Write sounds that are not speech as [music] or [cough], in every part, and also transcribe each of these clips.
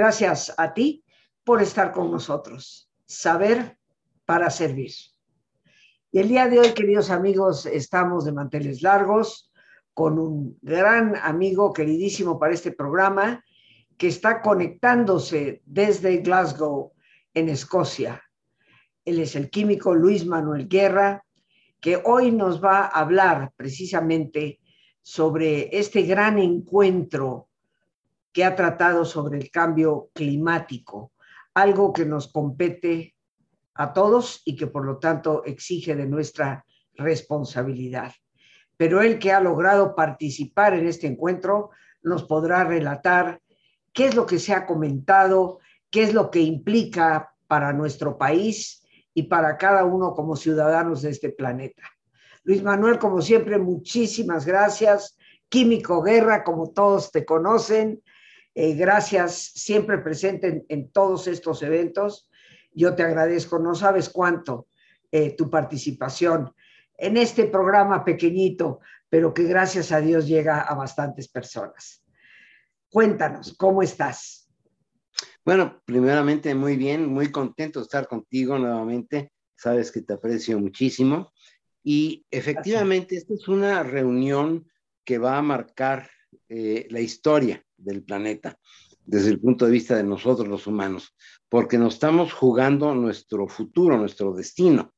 Gracias a ti por estar con nosotros. Saber para servir. Y el día de hoy, queridos amigos, estamos de manteles largos con un gran amigo queridísimo para este programa que está conectándose desde Glasgow, en Escocia. Él es el químico Luis Manuel Guerra, que hoy nos va a hablar precisamente sobre este gran encuentro que ha tratado sobre el cambio climático, algo que nos compete a todos y que por lo tanto exige de nuestra responsabilidad. Pero él que ha logrado participar en este encuentro nos podrá relatar qué es lo que se ha comentado, qué es lo que implica para nuestro país y para cada uno como ciudadanos de este planeta. Luis Manuel, como siempre, muchísimas gracias. Químico Guerra, como todos te conocen, eh, gracias, siempre presente en, todos estos eventos. Yo te agradezco, no sabes cuánto eh, tu participación en este programa pequeñito, pero que gracias a Dios llega a bastantes personas. Cuéntanos, ¿cómo estás? Bueno, primeramente muy bien, muy contento de estar contigo nuevamente. Sabes que te aprecio muchísimo. Y efectivamente, esta es una reunión que va a marcar eh, la historia del planeta desde el punto de vista de nosotros los humanos, porque nos estamos jugando nuestro futuro, nuestro destino.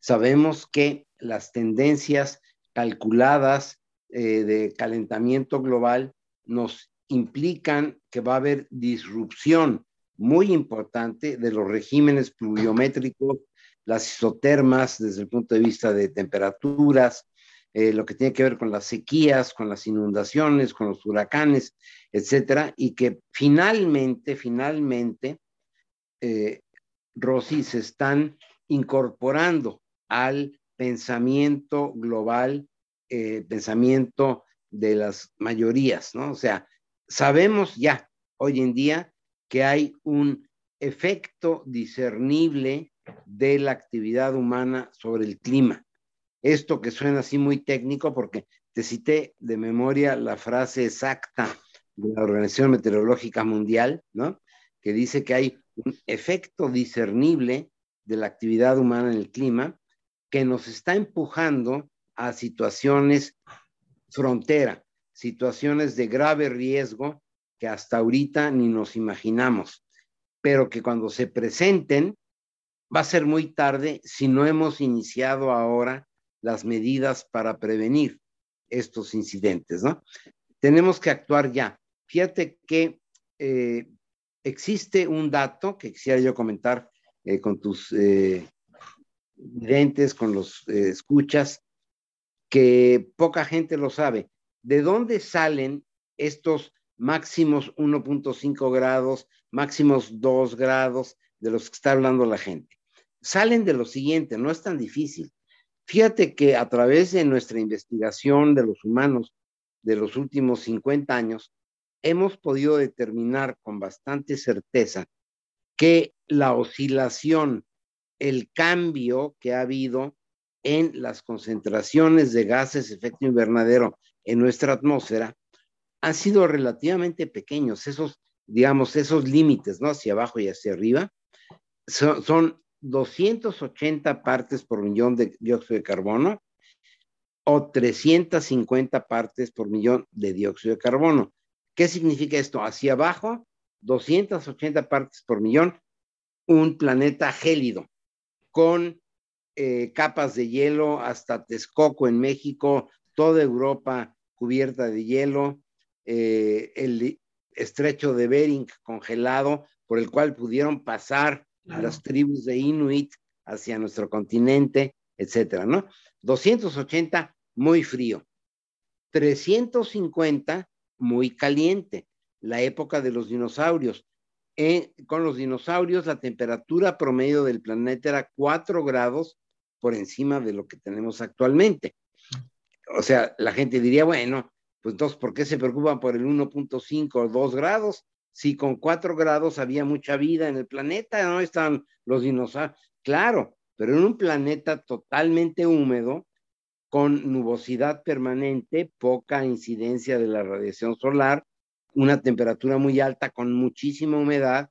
Sabemos que las tendencias calculadas eh, de calentamiento global nos implican que va a haber disrupción muy importante de los regímenes pluviométricos, las isotermas desde el punto de vista de temperaturas, eh, lo que tiene que ver con las sequías, con las inundaciones, con los huracanes, etcétera, y que finalmente, finalmente, eh, Rosy, se están incorporando al pensamiento global, eh, pensamiento de las mayorías, ¿no? O sea, sabemos ya hoy en día que hay un efecto discernible de la actividad humana sobre el clima esto que suena así muy técnico, porque te cité de memoria la frase exacta de la Organización Meteorológica Mundial, ¿no? Que dice que hay un efecto discernible de la actividad humana en el clima que nos está empujando a situaciones frontera, situaciones de grave riesgo que hasta ahorita ni nos imaginamos, pero que cuando se presenten va a ser muy tarde si no hemos iniciado ahora las medidas para prevenir estos incidentes, ¿no? Tenemos que actuar ya. Fíjate que eh, existe un dato que quisiera yo comentar eh, con tus eh, videntes, con los escuchas, que poca gente lo sabe. ¿De dónde salen estos máximos 1.5 grados, máximos 2 grados de los que está hablando la gente? Salen de lo siguiente, no es tan difícil. Fíjate que a través de nuestra investigación de los humanos de los últimos 50 años, hemos podido determinar con bastante certeza que la oscilación, el cambio que ha habido en las concentraciones de gases de efecto invernadero en nuestra atmósfera han sido relativamente pequeños. Esos, digamos, esos límites, ¿no? Hacia abajo y hacia arriba, son, son 280 partes por millón de dióxido de carbono o 350 partes por millón de dióxido de carbono. ¿Qué significa esto? Hacia abajo, 280 partes por millón, un planeta gélido, con eh, capas de hielo hasta Texcoco en México, toda Europa cubierta de hielo, eh, el estrecho de Bering congelado, por el cual pudieron pasar las tribus de Inuit hacia nuestro continente, etcétera, ¿no? 280, muy frío. 350, muy caliente, la época de los dinosaurios. Con los dinosaurios, la temperatura promedio del planeta era 4 grados por encima de lo que tenemos actualmente. O sea, la gente diría, bueno, pues entonces, ¿por qué se preocupan por el 1.5 o 2 grados? si con cuatro grados había mucha vida en el planeta, ¿no? Están los dinosaurios. Claro, pero en un planeta totalmente húmedo, con nubosidad permanente, poca incidencia de la radiación solar, una temperatura muy alta con muchísima humedad,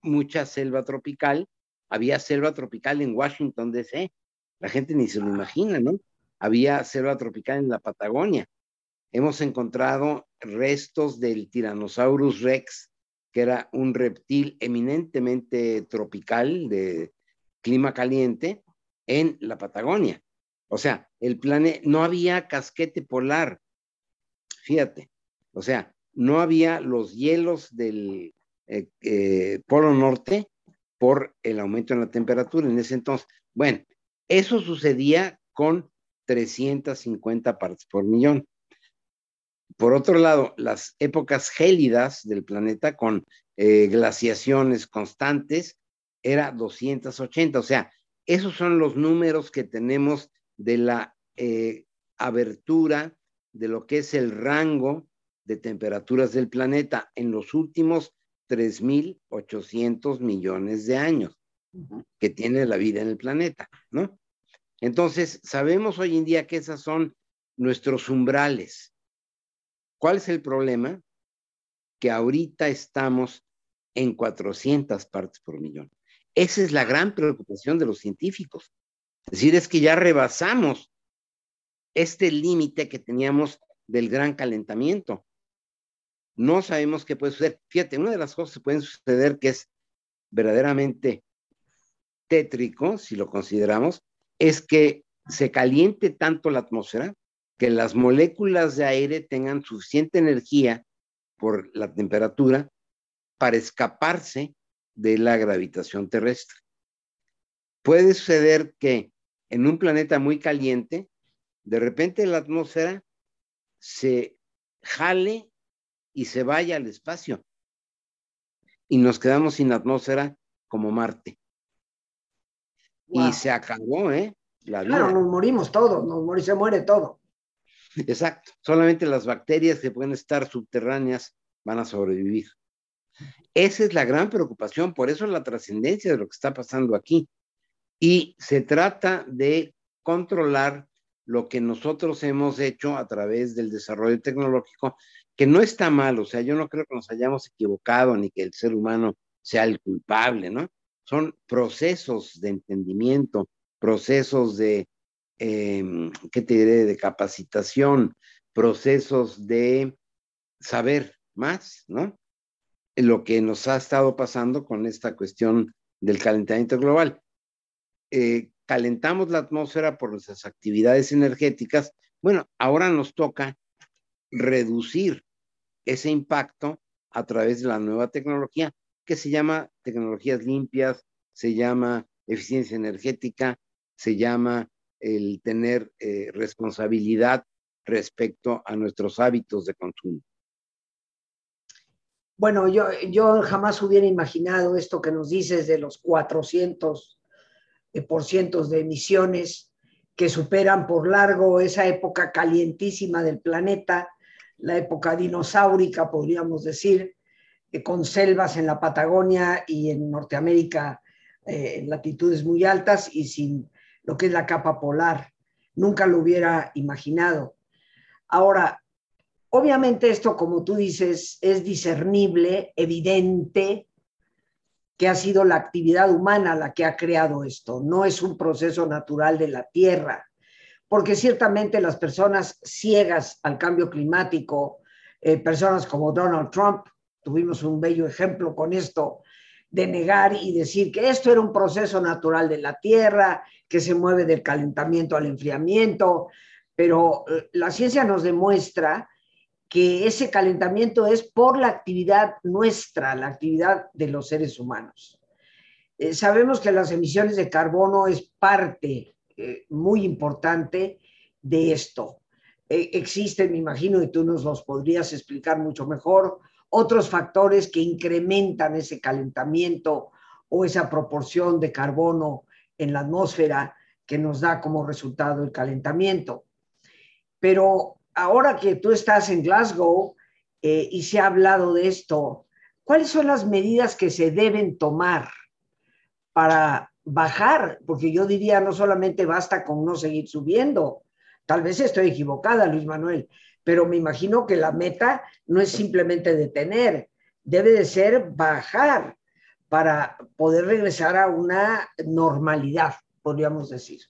mucha selva tropical. Había selva tropical en Washington, D.C. La gente ni se lo imagina, ¿no? Había selva tropical en la Patagonia. Hemos encontrado restos del Tyrannosaurus rex, que era un reptil eminentemente tropical de clima caliente en la Patagonia. O sea, el planeta, no había casquete polar. Fíjate, o sea, no había los hielos del eh, eh, Polo Norte por el aumento en la temperatura en ese entonces. Bueno, eso sucedía con 350 partes por millón. Por otro lado, las épocas gélidas del planeta con eh, glaciaciones constantes era 280. O sea, esos son los números que tenemos de la eh, abertura de lo que es el rango de temperaturas del planeta en los últimos 3.800 millones de años que tiene la vida en el planeta, ¿no? Entonces, sabemos hoy en día que esas son nuestros umbrales. ¿Cuál es el problema? Que ahorita estamos en 400 partes por millón. Esa es la gran preocupación de los científicos. Es decir, es que ya rebasamos este límite que teníamos del gran calentamiento. No sabemos qué puede suceder. Fíjate, una de las cosas que pueden suceder que es verdaderamente tétrico, si lo consideramos, es que se caliente tanto la atmósfera que las moléculas de aire tengan suficiente energía por la temperatura para escaparse de la gravitación terrestre. Puede suceder que en un planeta muy caliente, de repente la atmósfera se jale y se vaya al espacio. Y nos quedamos sin atmósfera como Marte. Y se acabó, ¿eh? La vida. Claro, nos morimos todos, nos morimos, se muere todo. Exacto. Solamente las bacterias que pueden estar subterráneas van a sobrevivir. Esa es la gran preocupación, por eso la trascendencia de lo que está pasando aquí y se trata de controlar lo que nosotros hemos hecho a través del desarrollo tecnológico, que no está mal, o sea, yo no creo que nos hayamos equivocado ni que el ser humano sea el culpable, ¿no? Son procesos de entendimiento, procesos de, em, ¿qué te diré?, de capacitación, procesos de saber más, ¿no? Lo que nos ha estado pasando con esta cuestión del calentamiento global. Eh, calentamos la atmósfera por nuestras actividades energéticas, bueno, ahora nos toca reducir ese impacto a través de la nueva tecnología que se llama tecnologías limpias, se llama eficiencia energética, se llama el tener eh, responsabilidad respecto a nuestros hábitos de consumo. Bueno, yo, yo jamás hubiera imaginado esto que nos dices de los 400 por cientos de emisiones que superan por largo esa época calientísima del planeta, la época dinosaurica, podríamos decir, eh, con selvas en la Patagonia y en Norteamérica eh, en latitudes muy altas y sin lo que es la capa polar. Nunca lo hubiera imaginado. Ahora, obviamente esto, como tú dices, es discernible, evidente, que ha sido la actividad humana la que ha creado esto, no es un proceso natural de la Tierra, porque ciertamente las personas ciegas al cambio climático, eh, personas como Donald Trump, tuvimos un bello ejemplo con esto, de negar y decir que esto era un proceso natural de la Tierra, que se mueve del calentamiento al enfriamiento, pero eh, la ciencia nos demuestra que ese calentamiento es por la actividad nuestra, la actividad de los seres humanos. Eh, sabemos que las emisiones de carbono es parte eh, muy importante de esto. Eh, existen, me imagino, y tú nos los podrías explicar mucho mejor, otros factores que incrementan ese calentamiento o esa proporción de carbono en la atmósfera que nos da como resultado el calentamiento. Pero ahora que tú estás en Glasgow eh, y se ha hablado de esto, ¿cuáles son las medidas que se deben tomar para bajar? Porque yo diría, no solamente basta con no seguir subiendo, tal vez estoy equivocada, Luis Manuel, pero me imagino que la meta no es simplemente detener, debe de ser bajar para poder regresar a una normalidad, podríamos decir.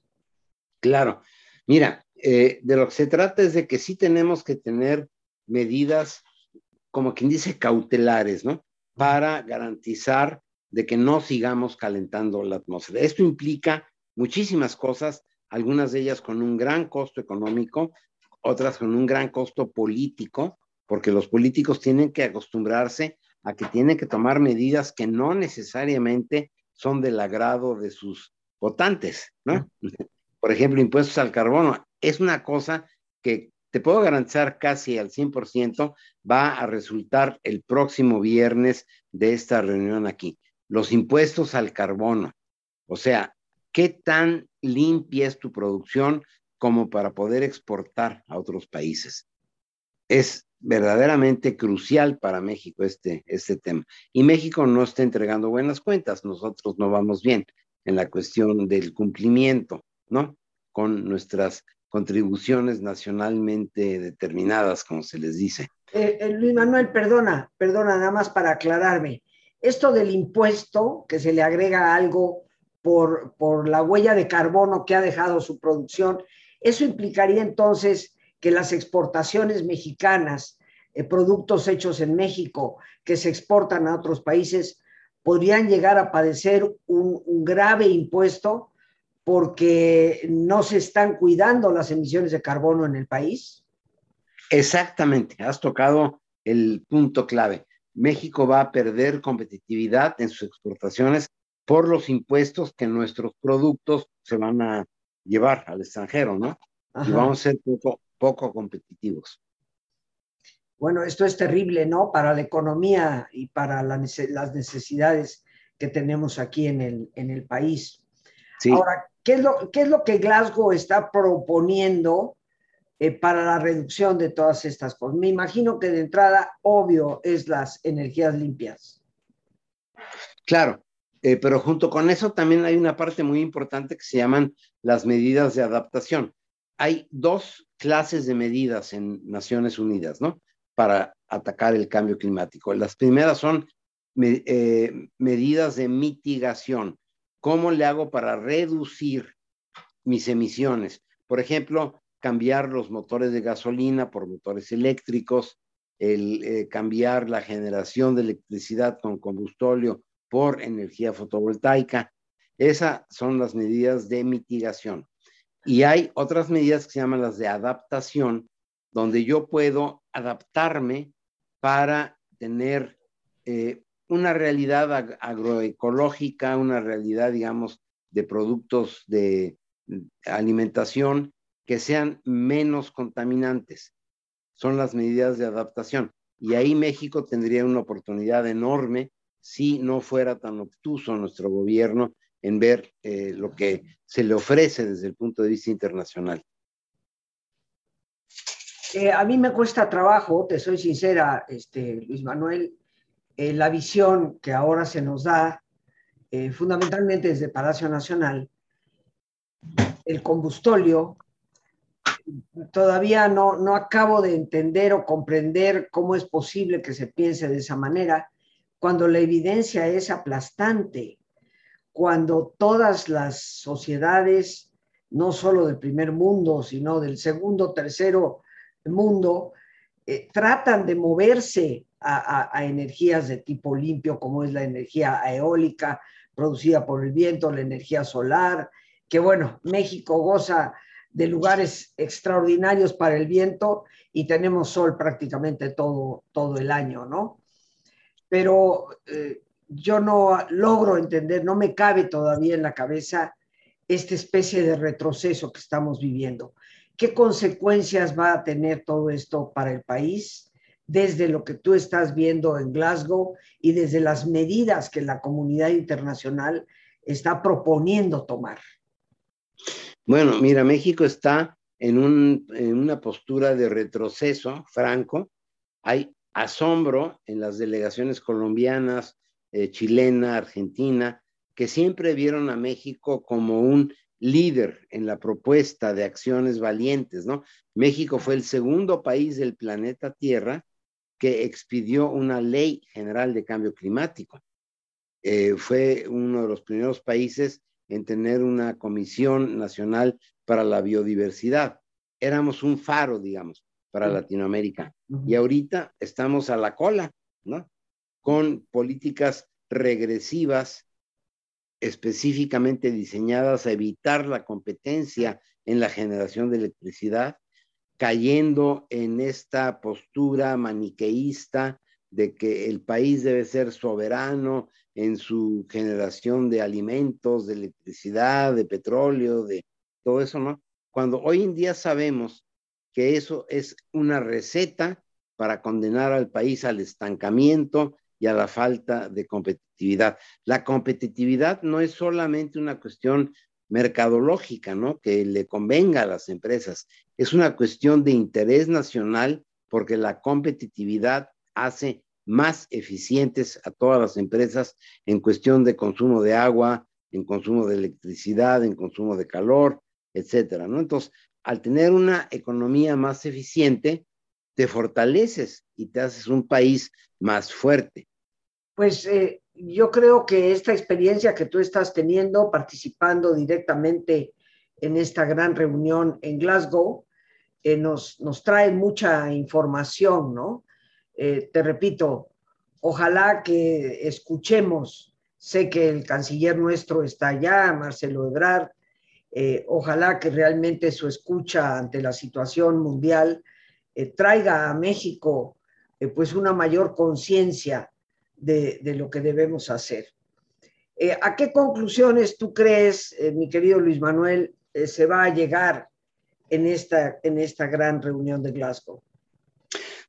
Claro, mira, eh, de lo que se trata es de que sí tenemos que tener medidas, como quien dice, cautelares, ¿no? Para garantizar de que no sigamos calentando la atmósfera. Esto implica muchísimas cosas, algunas de ellas con un gran costo económico, otras con un gran costo político, porque los políticos tienen que acostumbrarse a que tienen que tomar medidas que no necesariamente son del agrado de sus votantes, ¿no? Por ejemplo, impuestos al carbono es una cosa que te puedo garantizar casi al 100% va a resultar el próximo viernes de esta reunión aquí. Los impuestos al carbono. O sea, ¿qué tan limpia es tu producción como para poder exportar a otros países? Es verdaderamente crucial para México este, este tema. Y México no está entregando buenas cuentas, nosotros no vamos bien en la cuestión del cumplimiento, ¿no? Con nuestras contribuciones nacionalmente determinadas, como se les dice. Eh, eh, Luis Manuel, perdona, perdona, nada más para aclararme. Esto del impuesto, que se le agrega algo por, por la huella de carbono que ha dejado su producción, eso implicaría entonces que las exportaciones mexicanas, eh, productos hechos en México que se exportan a otros países, podrían llegar a padecer un, un grave impuesto porque no se están cuidando las emisiones de carbono en el país? Exactamente, has tocado el punto clave. México va a perder competitividad en sus exportaciones por los impuestos que nuestros productos se van a llevar al extranjero, ¿no? Y vamos a ser poco, poco competitivos. Bueno, esto es terrible, ¿no? Para la economía y para las necesidades que tenemos aquí en el, en el país. Sí. Ahora, ¿qué es, lo, ¿qué es lo que Glasgow está proponiendo eh, para la reducción de todas estas cosas? Me imagino que de entrada, obvio, es las energías limpias. Claro, eh, pero junto con eso también hay una parte muy importante que se llaman las medidas de adaptación. Hay dos clases de medidas en Naciones Unidas, ¿no? Para atacar el cambio climático. Las primeras son eh, medidas de mitigación. ¿Cómo le hago para reducir mis emisiones? Por ejemplo, cambiar los motores de gasolina por motores eléctricos, el eh, cambiar la generación de electricidad con combustóleo por energía fotovoltaica. Esas son las medidas de mitigación. Y hay otras medidas que se llaman las de adaptación, donde yo puedo adaptarme para tener eh, una realidad agroecológica, una realidad, digamos, de productos de alimentación que sean menos contaminantes. Son las medidas de adaptación. Y ahí México tendría una oportunidad enorme si no fuera tan obtuso nuestro gobierno en ver eh, lo que se le ofrece desde el punto de vista internacional. Eh, a mí me cuesta trabajo, te soy sincera, este, Luis Manuel, eh, la visión que ahora se nos da, fundamentalmente desde Palacio Nacional, el combustóleo, todavía no, no acabo de entender o comprender cómo es posible que se piense de esa manera, cuando la evidencia es aplastante cuando todas las sociedades, no solo del primer mundo, sino del segundo, tercero mundo, eh, tratan de moverse a, energías de tipo limpio, como es la energía eólica producida por el viento, la energía solar, que bueno, México goza de lugares extraordinarios para el viento y tenemos sol prácticamente todo, todo el año, ¿no? Pero eh, yo no logro entender, no me cabe todavía en la cabeza esta especie de retroceso que estamos viviendo. ¿Qué consecuencias va a tener todo esto para el país desde lo que tú estás viendo en Glasgow y desde las medidas que la comunidad internacional está proponiendo tomar? Bueno, mira, México está en, en una postura de retroceso franco. Hay asombro en las delegaciones colombianas, eh, chilena, argentina, que siempre vieron a México como un líder en la propuesta de acciones valientes, ¿no? México fue el segundo país del planeta Tierra que expidió una ley general de cambio climático. Eh, fue uno de los primeros países en tener una comisión nacional para la biodiversidad. Éramos un faro, digamos, para Latinoamérica. Y ahorita estamos a la cola, ¿no? Con políticas regresivas específicamente diseñadas a evitar la competencia en la generación de electricidad, cayendo en esta postura maniqueísta de que el país debe ser soberano en su generación de alimentos, de electricidad, de petróleo, de todo eso, ¿no? Cuando hoy en día sabemos que eso es una receta para condenar al país al estancamiento y a la falta de competitividad. La competitividad no es solamente una cuestión mercadológica, ¿no? Que le convenga a las empresas. Es una cuestión de interés nacional porque la competitividad hace más eficientes a todas las empresas en cuestión de consumo de agua, en consumo de electricidad, en consumo de calor, etcétera, ¿no? Entonces, al tener una economía más eficiente, te fortaleces y te haces un país más fuerte. Pues eh, yo creo que esta experiencia que tú estás teniendo participando directamente en esta gran reunión en Glasgow eh, nos, nos trae mucha información, ¿no? Eh, te repito, ojalá que escuchemos, sé que el canciller nuestro está allá, Marcelo Ebrard, eh, ojalá que realmente su escucha ante la situación mundial traiga a México pues una mayor conciencia de, de, lo que debemos hacer. ¿A qué conclusiones tú crees, mi querido Luis Manuel, se va a llegar en esta, en esta gran reunión de Glasgow?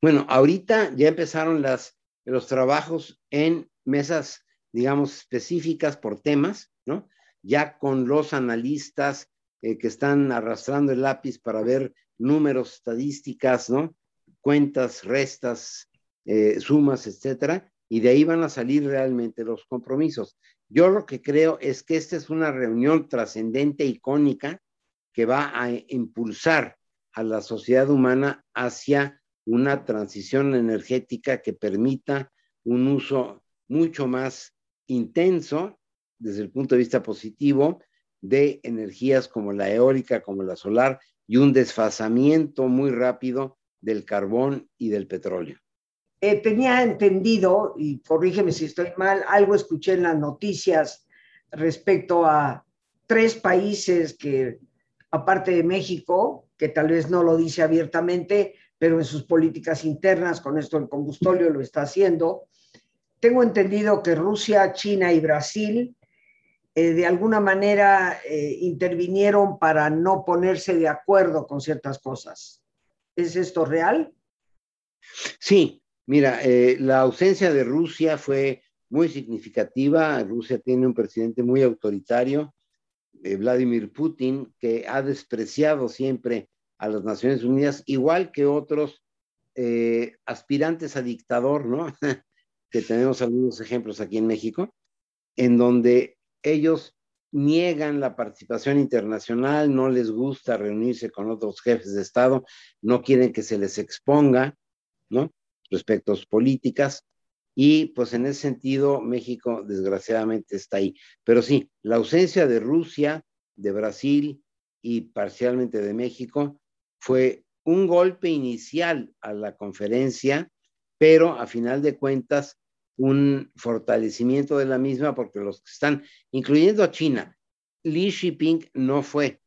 Bueno, ahorita ya empezaron las, los trabajos en mesas, digamos, específicas por temas, ¿no? Ya con los analistas eh, que están arrastrando el lápiz para ver números, estadísticas, ¿no? Cuentas, restas, eh, sumas, etcétera, y de ahí van a salir realmente los compromisos. Yo lo que creo es que esta es una reunión trascendente, icónica, que va a impulsar a la sociedad humana hacia una transición energética que permita un uso mucho más intenso desde el punto de vista positivo de energías como la eólica, como la solar y un desfasamiento muy rápido del carbón y del petróleo. Eh, tenía entendido, y corrígeme si estoy mal, algo escuché en las noticias respecto a tres países que, aparte de México, que tal vez no lo dice abiertamente, pero en sus políticas internas, con esto el combustóleo lo está haciendo. Tengo entendido que Rusia, China y Brasil eh, de alguna manera eh, intervinieron para no ponerse de acuerdo con ciertas cosas. ¿Es esto real? Sí, mira, eh, la ausencia de Rusia fue muy significativa. Rusia tiene un presidente muy autoritario, Vladimir Putin, que ha despreciado siempre a las Naciones Unidas, igual que otros eh, aspirantes a dictador, ¿no? [laughs] que tenemos algunos ejemplos aquí en México, en donde ellos niegan la participación internacional, no les gusta reunirse con otros jefes de Estado, no quieren que se les exponga, ¿no? Respecto a políticas. Y pues en ese sentido, México desgraciadamente está ahí. Pero sí, la ausencia de Rusia, de Brasil y parcialmente de México fue un golpe inicial a la conferencia, pero a final de cuentas un fortalecimiento de la misma porque los que están, incluyendo a China, Li Jinping no fue,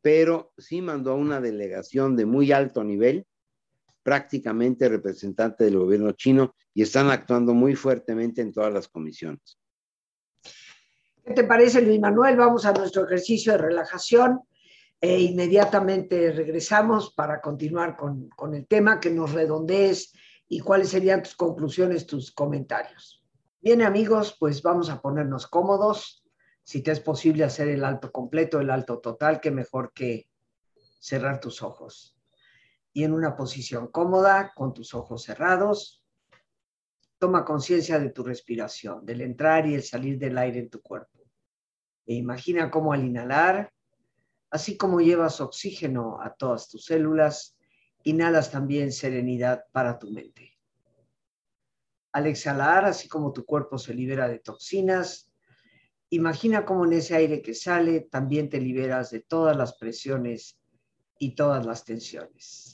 pero sí mandó una delegación de muy alto nivel, prácticamente representante del gobierno chino, y están actuando muy fuertemente en todas las comisiones. ¿Qué te parece, Luis Manuel? Vamos a nuestro ejercicio de relajación e inmediatamente regresamos para continuar con, con el tema, que nos redondees y cuáles serían tus conclusiones, tus comentarios. Bien, amigos, pues vamos a ponernos cómodos. Si te es posible hacer el alto completo, el alto total, que mejor que cerrar tus ojos. Y en una posición cómoda, con tus ojos cerrados, toma conciencia de tu respiración, del entrar y el salir del aire en tu cuerpo. E imagina cómo al inhalar Así como llevas oxígeno a todas tus células, inhalas también serenidad para tu mente. Al exhalar, así como tu cuerpo se libera de toxinas, imagina cómo en ese aire que sale también te liberas de todas las presiones y todas las tensiones.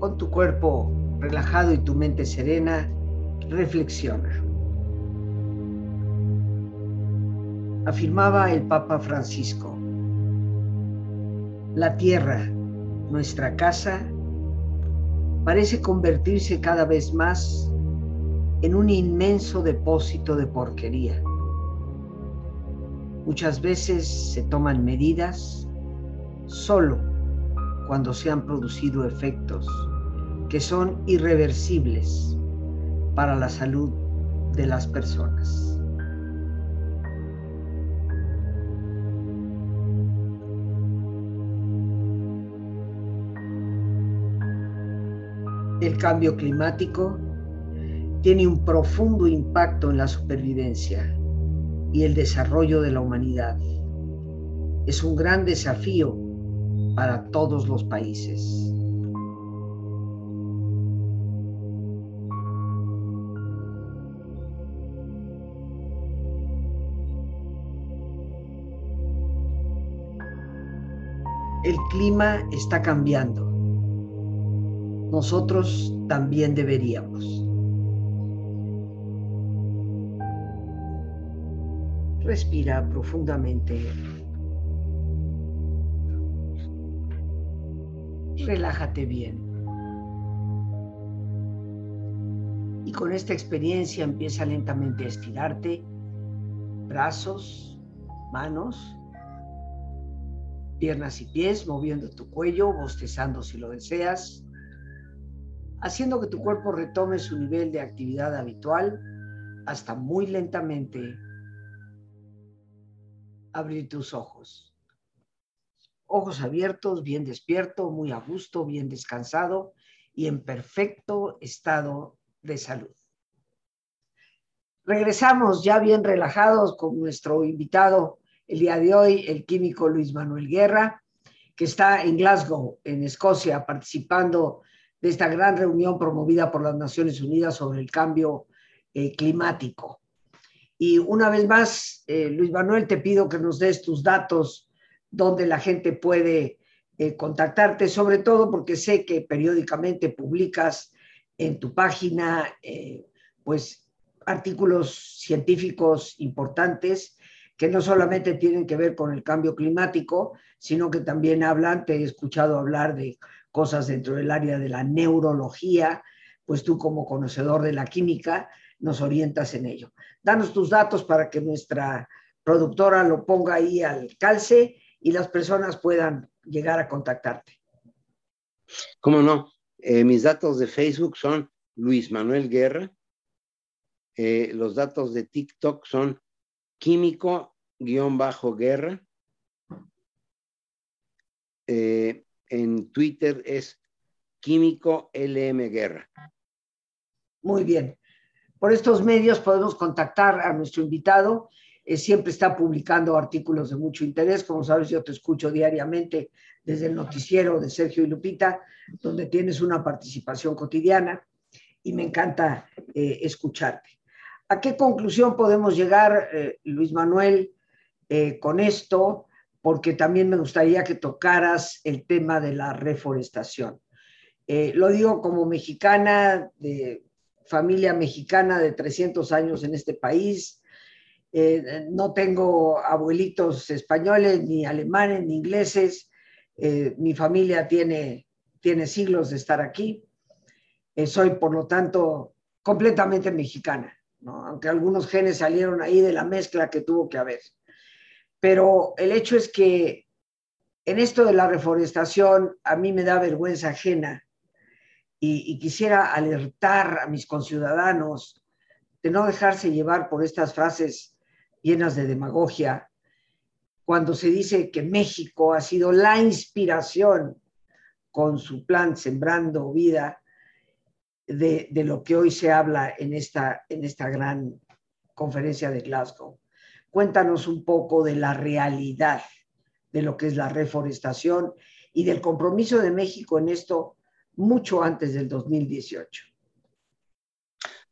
Con tu cuerpo relajado y tu mente serena, reflexiona. Afirmaba el Papa Francisco, la tierra, nuestra casa, parece convertirse cada vez más en un inmenso depósito de porquería. Muchas veces se toman medidas solo cuando se han producido efectos que son irreversibles para la salud de las personas. El cambio climático tiene un profundo impacto en la supervivencia y el desarrollo de la humanidad. Es un gran desafío para todos los países. Clima está cambiando. Nosotros también deberíamos. Respira profundamente. Relájate bien. Y con esta experiencia empieza lentamente a estirarte. Brazos, manos, piernas y pies, moviendo tu cuello, bostezando si lo deseas, haciendo que tu cuerpo retome su nivel de actividad habitual hasta muy lentamente abrir tus ojos. Ojos abiertos, bien despierto, muy a gusto, bien descansado y en perfecto estado de salud. Regresamos ya bien relajados con nuestro invitado el día de hoy el químico Luis Manuel Guerra, que está en Glasgow, en Escocia, participando de esta gran reunión promovida por las Naciones Unidas sobre el cambio eh, climático. Y una vez más, eh, Luis Manuel, te pido que nos des tus datos donde la gente puede eh, contactarte, sobre todo porque sé que periódicamente publicas en tu página, pues, artículos científicos importantes que no solamente tienen que ver con el cambio climático, sino que también hablan, te he escuchado hablar de cosas dentro del área de la neurología, pues tú como conocedor de la química nos orientas en ello. Danos tus datos para que nuestra productora lo ponga ahí al calce y las personas puedan llegar a contactarte. ¿Cómo no? Eh, mis datos de Facebook son Luis Manuel Guerra. Eh, los datos de TikTok son químico guion bajo guerra. Eh, en Twitter es químico LM Guerra. Muy bien. Por estos medios podemos contactar a nuestro invitado. Eh, siempre está publicando artículos de mucho interés. Como sabes, yo te escucho diariamente desde el noticiero de Sergio y Lupita, donde tienes una participación cotidiana y me encanta eh, escucharte. ¿A qué conclusión podemos llegar, eh, Luis Manuel, eh, con esto? Porque también me gustaría que tocaras el tema de la reforestación. Eh, lo digo como mexicana, de familia mexicana de 300 años en este país. no tengo abuelitos españoles, ni alemanes, ni ingleses. mi familia tiene, tiene siglos de estar aquí. soy, por lo tanto, completamente mexicana aunque algunos genes salieron ahí de la mezcla que tuvo que haber. Pero el hecho es que en esto de la reforestación a mí me da vergüenza ajena y, quisiera alertar a mis conciudadanos de no dejarse llevar por estas frases llenas de demagogia, cuando se dice que México ha sido la inspiración con su plan Sembrando Vida de, lo que hoy se habla en esta, en esta gran conferencia de Glasgow. Cuéntanos un poco de la realidad de lo que es la reforestación y del compromiso de México en esto mucho antes del 2018.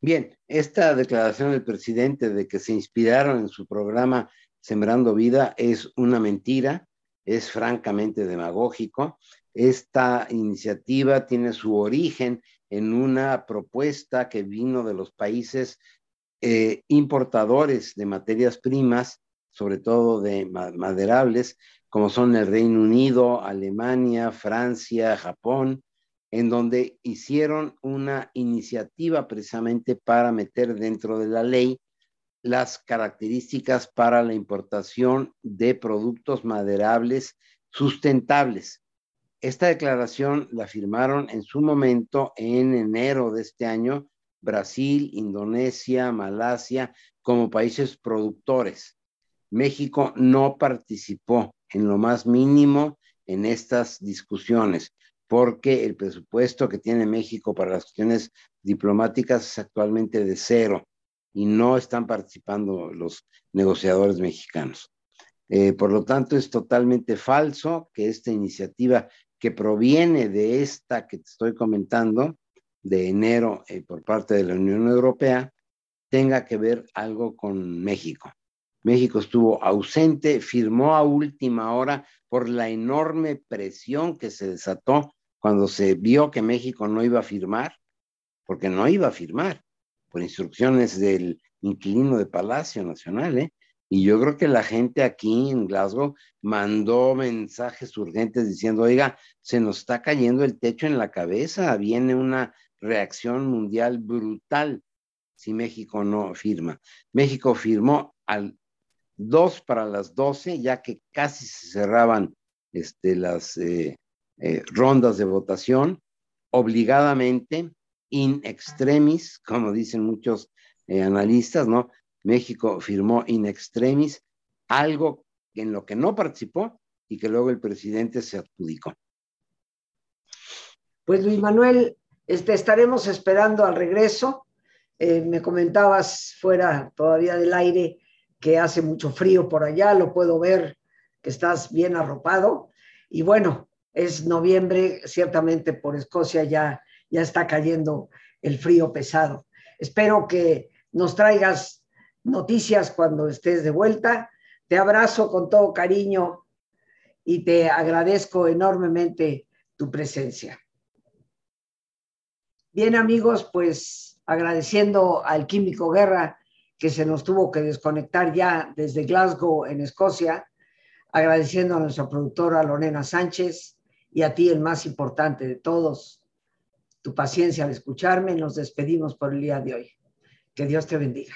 Bien, esta declaración del presidente de que se inspiraron en su programa Sembrando Vida es una mentira, es francamente demagógico. Esta iniciativa tiene su origen en una propuesta que vino de los países eh, importadores de materias primas, sobre todo de maderables, como son el Reino Unido, Alemania, Francia, Japón, en donde hicieron una iniciativa precisamente para meter dentro de la ley las características para la importación de productos maderables sustentables. Esta declaración la firmaron en su momento en enero de este año Brasil, Indonesia, Malasia como países productores. México no participó en lo más mínimo en estas discusiones, porque el presupuesto que tiene México para las cuestiones diplomáticas es actualmente de cero y no están participando los negociadores mexicanos. Eh, por lo tanto, es totalmente falso que esta iniciativa que proviene de esta que te estoy comentando, de enero eh, por parte de la Unión Europea, tenga que ver algo con México. México estuvo ausente, firmó a última hora por la enorme presión que se desató cuando se vio que México no iba a firmar, porque no iba a firmar, por instrucciones del inquilino de Palacio Nacional, ¿eh? Y yo creo que la gente aquí en Glasgow mandó mensajes urgentes diciendo, oiga, se nos está cayendo el techo en la cabeza, viene una reacción mundial brutal si México no firma. México firmó al dos para las doce, ya que casi se cerraban este, las eh, eh, rondas de votación, obligadamente, in extremis, como dicen muchos eh, analistas, ¿no? México firmó in extremis, algo en lo que no participó y que luego el presidente se adjudicó. Pues Luis Manuel, este, estaremos esperando al regreso. me comentabas fuera todavía del aire que hace mucho frío por allá, lo puedo ver que estás bien arropado. Y bueno, es noviembre, ciertamente por Escocia ya, ya está cayendo el frío pesado. Espero que nos traigas noticias cuando estés de vuelta. Te abrazo con todo cariño y te agradezco enormemente tu presencia. Bien amigos, pues agradeciendo al Químico Guerra que se nos tuvo que desconectar ya desde Glasgow, en Escocia, agradeciendo a nuestra productora Lorena Sánchez y a ti, el más importante de todos, tu paciencia al escucharme. Nos despedimos por el día de hoy. Que Dios te bendiga.